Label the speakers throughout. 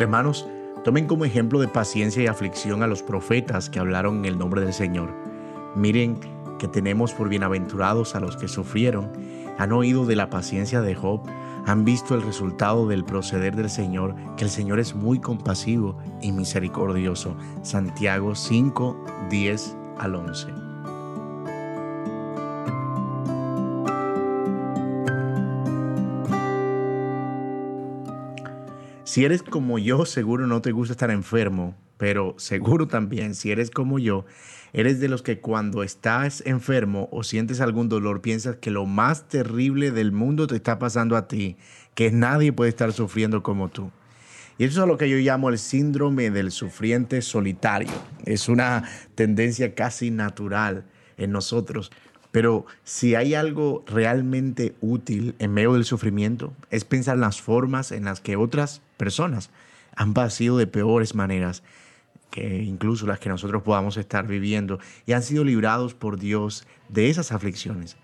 Speaker 1: Hermanos, tomen como ejemplo de paciencia y aflicción a los profetas que hablaron en el nombre del Señor. Miren que tenemos por bienaventurados a los que sufrieron, han oído de la paciencia de Job, han visto el resultado del proceder del Señor, que el Señor es muy compasivo y misericordioso. Santiago 5, 10 al 11. Si eres como yo, seguro no te gusta estar enfermo, pero seguro también, si eres como yo, eres de los que cuando estás enfermo o sientes algún dolor, piensas que lo más terrible del mundo te está pasando a ti, que nadie puede estar sufriendo como tú. Y eso es lo que yo llamo el síndrome del sufriente solitario. Es una tendencia casi natural en nosotros. Pero si hay algo realmente útil en medio del sufrimiento, es pensar en las formas en las que otras personas han pasado de peores maneras que incluso las que nosotros podamos estar viviendo y han sido librados por Dios de esas aflicciones.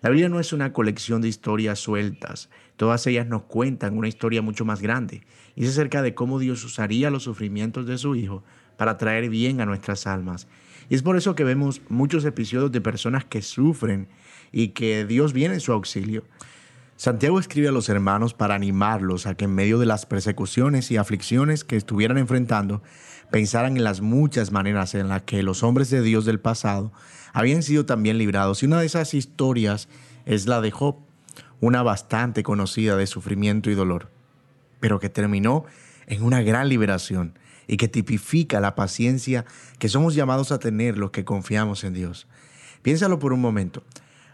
Speaker 1: La Biblia no es una colección de historias sueltas, todas ellas nos cuentan una historia mucho más grande y es acerca de cómo Dios usaría los sufrimientos de su Hijo para traer bien a nuestras almas. Y es por eso que vemos muchos episodios de personas que sufren y que Dios viene en su auxilio. Santiago escribe a los hermanos para animarlos a que en medio de las persecuciones y aflicciones que estuvieran enfrentando, pensaran en las muchas maneras en las que los hombres de Dios del pasado habían sido también librados. Y una de esas historias es la de Job, una bastante conocida de sufrimiento y dolor, pero que terminó en una gran liberación y que tipifica la paciencia que somos llamados a tener los que confiamos en Dios. Piénsalo por un momento.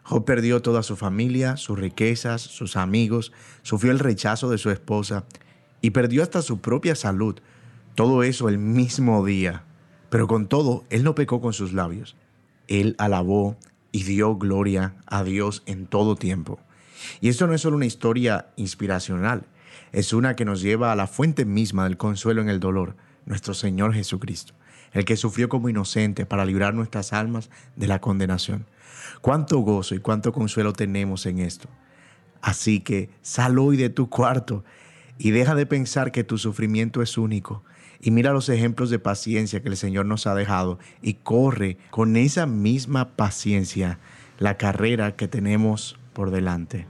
Speaker 1: Job perdió toda su familia, sus riquezas, sus amigos, sufrió el rechazo de su esposa y perdió hasta su propia salud. Todo eso el mismo día. Pero con todo, él no pecó con sus labios. Él alabó y dio gloria a Dios en todo tiempo. Y esto no es solo una historia inspiracional, es una que nos lleva a la fuente misma del consuelo en el dolor, nuestro Señor Jesucristo, el que sufrió como inocente para librar nuestras almas de la condenación. Cuánto gozo y cuánto consuelo tenemos en esto. Así que sal hoy de tu cuarto y deja de pensar que tu sufrimiento es único. Y mira los ejemplos de paciencia que el Señor nos ha dejado y corre con esa misma paciencia la carrera que tenemos por delante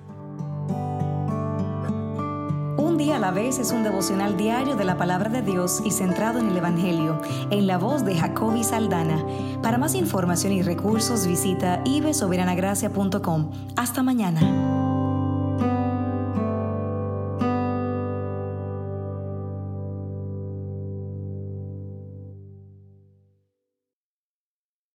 Speaker 2: día a la vez es un devocional diario de la palabra de Dios y centrado en el Evangelio, en la voz de Jacobi Saldana. Para más información y recursos visita ibesoberanagracia.com. Hasta mañana.